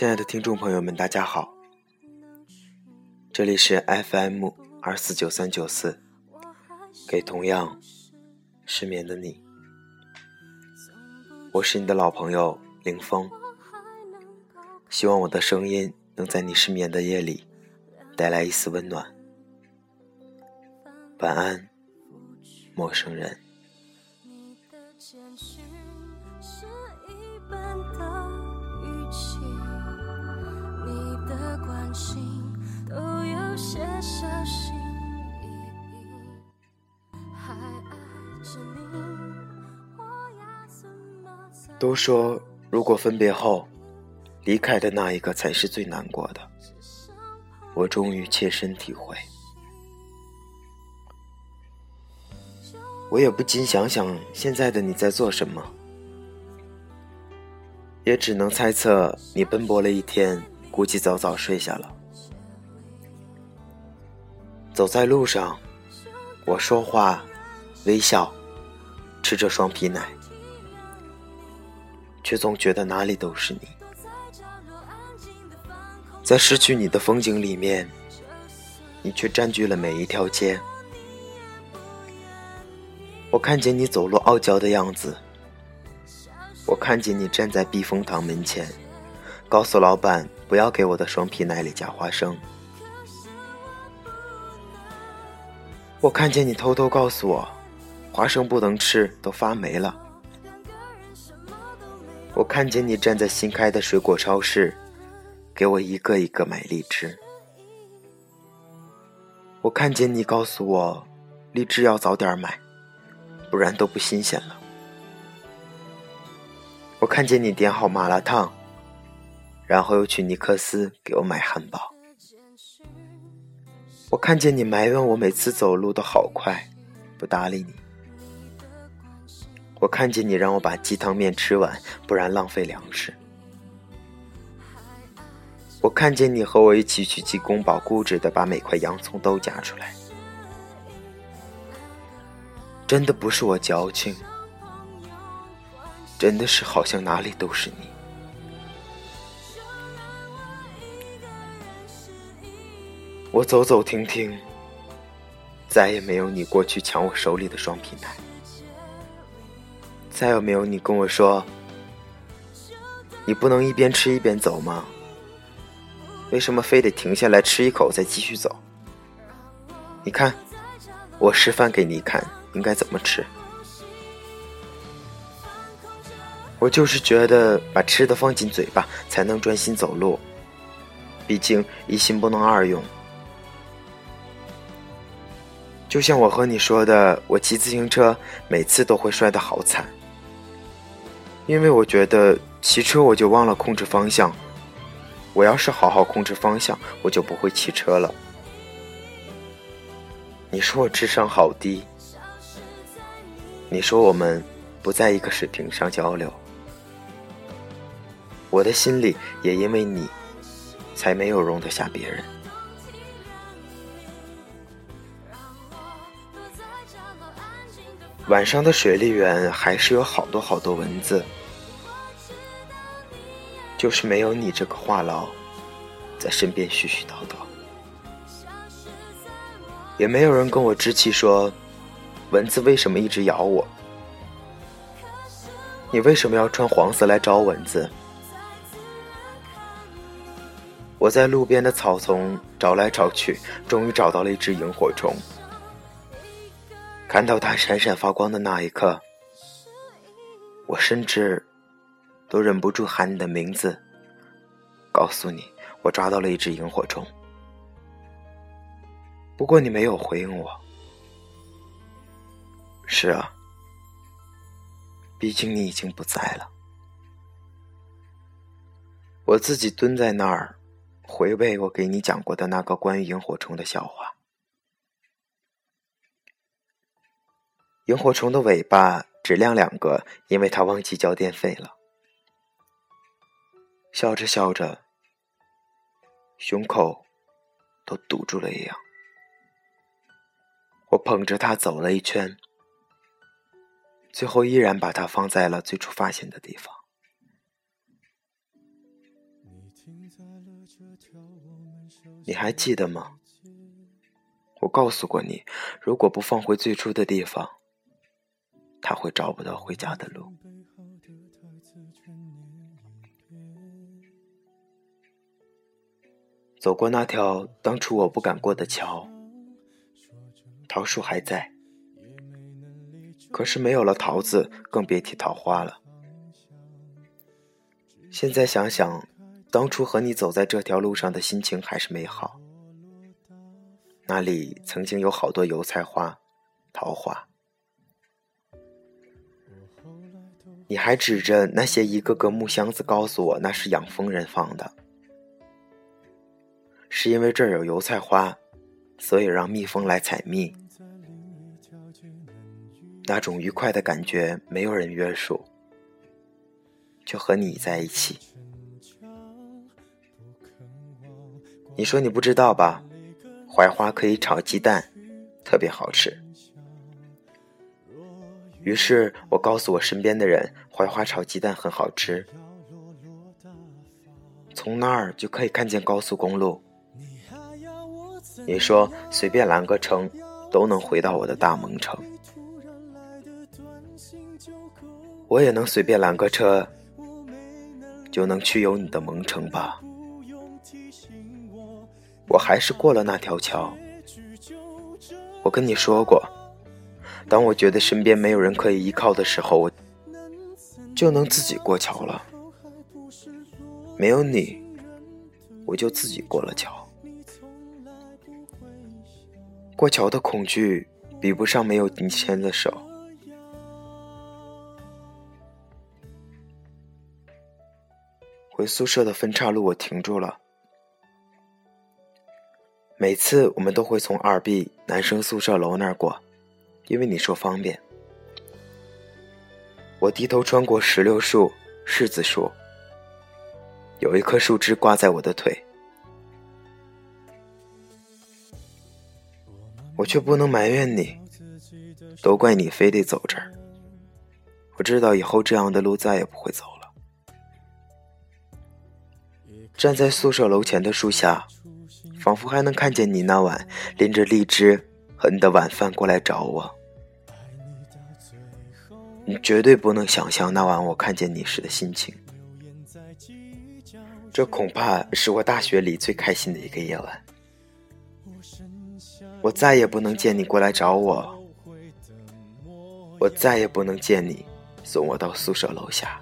亲爱的听众朋友们，大家好，这里是 FM 二四九三九四，给同样失眠的你，我是你的老朋友林峰，希望我的声音能在你失眠的夜里带来一丝温暖。晚安，陌生人。都说，如果分别后，离开的那一个才是最难过的。我终于切身体会。我也不禁想想，现在的你在做什么？也只能猜测，你奔波了一天，估计早早睡下了。走在路上，我说话，微笑，吃着双皮奶，却总觉得哪里都是你。在失去你的风景里面，你却占据了每一条街。我看见你走路傲娇的样子，我看见你站在避风塘门前，告诉老板不要给我的双皮奶里加花生。我看见你偷偷告诉我，花生不能吃，都发霉了。我看见你站在新开的水果超市，给我一个一个买荔枝。我看见你告诉我，荔枝要早点买，不然都不新鲜了。我看见你点好麻辣烫，然后又去尼克斯给我买汉堡。我看见你埋怨我每次走路都好快，不搭理你。我看见你让我把鸡汤面吃完，不然浪费粮食。我看见你和我一起去鸡公堡，固执的把每块洋葱都夹出来。真的不是我矫情，真的是好像哪里都是你。我走走停停，再也没有你过去抢我手里的双皮奶，再也没有你跟我说：“你不能一边吃一边走吗？为什么非得停下来吃一口再继续走？”你看，我示范给你看，应该怎么吃。我就是觉得把吃的放进嘴巴才能专心走路，毕竟一心不能二用。就像我和你说的，我骑自行车每次都会摔得好惨，因为我觉得骑车我就忘了控制方向。我要是好好控制方向，我就不会骑车了。你说我智商好低，你说我们不在一个水平上交流，我的心里也因为你，才没有容得下别人。晚上的水利园还是有好多好多蚊子，就是没有你这个话痨在身边絮絮叨叨，也没有人跟我置气说蚊子为什么一直咬我，你为什么要穿黄色来招蚊子？我在路边的草丛找来找去，终于找到了一只萤火虫。看到它闪闪发光的那一刻，我甚至都忍不住喊你的名字，告诉你我抓到了一只萤火虫。不过你没有回应我。是啊，毕竟你已经不在了。我自己蹲在那儿，回味我给你讲过的那个关于萤火虫的笑话。萤火虫的尾巴只亮两个，因为它忘记交电费了。笑着笑着，胸口都堵住了一样。我捧着它走了一圈，最后依然把它放在了最初发现的地方。你还记得吗？我告诉过你，如果不放回最初的地方，他会找不到回家的路。走过那条当初我不敢过的桥，桃树还在，可是没有了桃子，更别提桃花了。现在想想，当初和你走在这条路上的心情还是美好。那里曾经有好多油菜花、桃花，你还指着那些一个个木箱子告诉我那是养蜂人放的，是因为这儿有油菜花，所以让蜜蜂来采蜜。那种愉快的感觉没有人约束，就和你在一起。你说你不知道吧？槐花可以炒鸡蛋，特别好吃。于是我告诉我身边的人，槐花炒鸡蛋很好吃。从那儿就可以看见高速公路。你说随便拦个车都能回到我的大蒙城，我也能随便拦个车就能去有你的蒙城吧。我还是过了那条桥。我跟你说过，当我觉得身边没有人可以依靠的时候，我就能自己过桥了。没有你，我就自己过了桥。过桥的恐惧比不上没有你牵的手。回宿舍的分岔路，我停住了。每次我们都会从二 B 男生宿舍楼那儿过，因为你说方便。我低头穿过石榴树、柿子树，有一棵树枝挂在我的腿，我却不能埋怨你，都怪你非得走这儿。我知道以后这样的路再也不会走了。站在宿舍楼前的树下。仿佛还能看见你那晚拎着荔枝和你的晚饭过来找我，你绝对不能想象那晚我看见你时的心情。这恐怕是我大学里最开心的一个夜晚。我再也不能见你过来找我，我再也不能见你送我到宿舍楼下。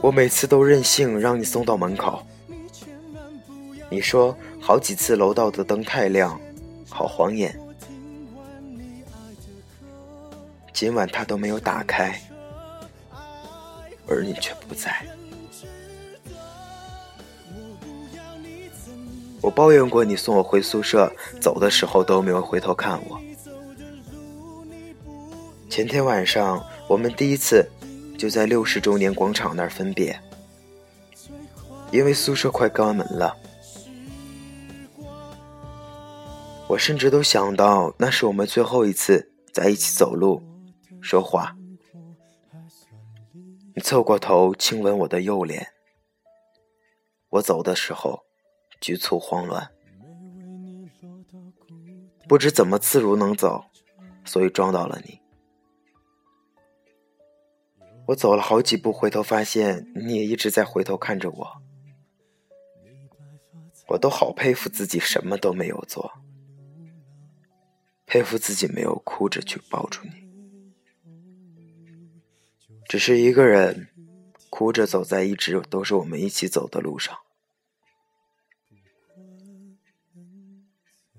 我每次都任性让你送到门口。你说好几次楼道的灯太亮，好晃眼。今晚他都没有打开，而你却不在。我抱怨过你送我回宿舍，走的时候都没有回头看我。前天晚上我们第一次就在六十周年广场那儿分别，因为宿舍快关门了。我甚至都想到，那是我们最后一次在一起走路、说话。你侧过头亲吻我的右脸，我走的时候局促慌乱，不知怎么自如能走，所以撞到了你。我走了好几步，回头发现你也一直在回头看着我，我都好佩服自己，什么都没有做。佩服自己没有哭着去抱住你，只是一个人哭着走在一直都是我们一起走的路上。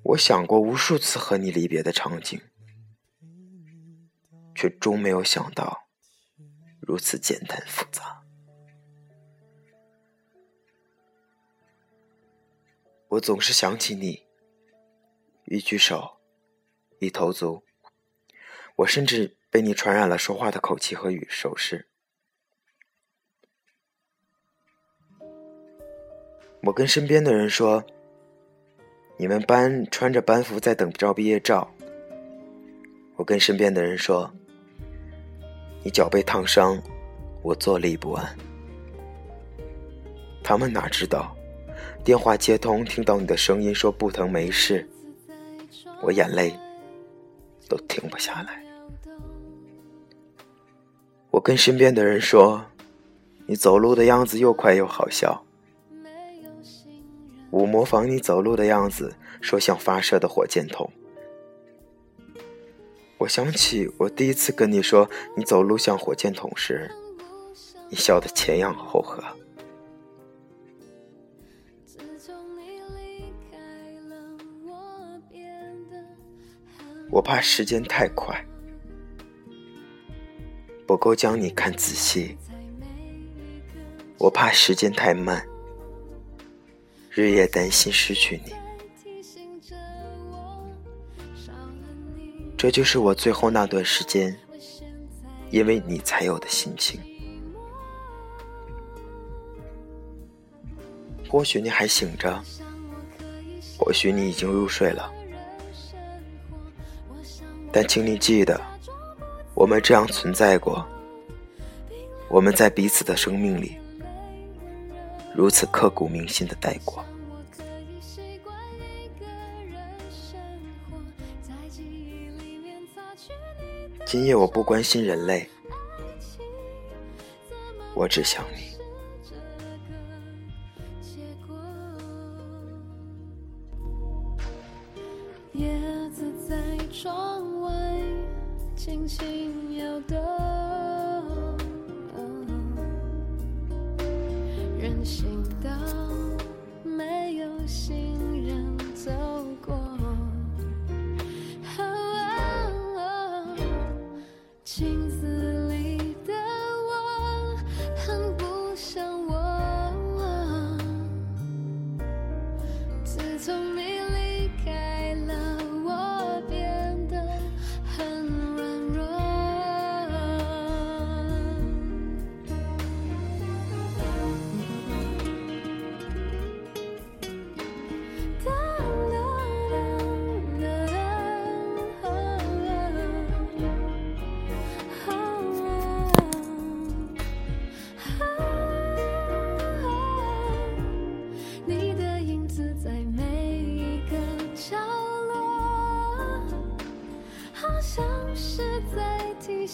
我想过无数次和你离别的场景，却终没有想到如此简单复杂。我总是想起你，一举手。一投足，我甚至被你传染了说话的口气和语手势。我跟身边的人说：“你们班穿着班服在等照毕业照。”我跟身边的人说：“你脚被烫伤，我坐立不安。”他们哪知道，电话接通，听到你的声音，说不疼没事，我眼泪都停不下来。我跟身边的人说，你走路的样子又快又好笑。我模仿你走路的样子，说像发射的火箭筒。我想起我第一次跟你说你走路像火箭筒时，你笑得前仰后合。我怕时间太快，不够将你看仔细；我怕时间太慢，日夜担心失去你。这就是我最后那段时间，因为你才有的心情。或许你还醒着，或许你已经入睡了，但请你记得，我们这样存在过，我们在彼此的生命里，如此刻骨铭心的待过。今夜我不关心人类，我只想你。轻轻摇动，人行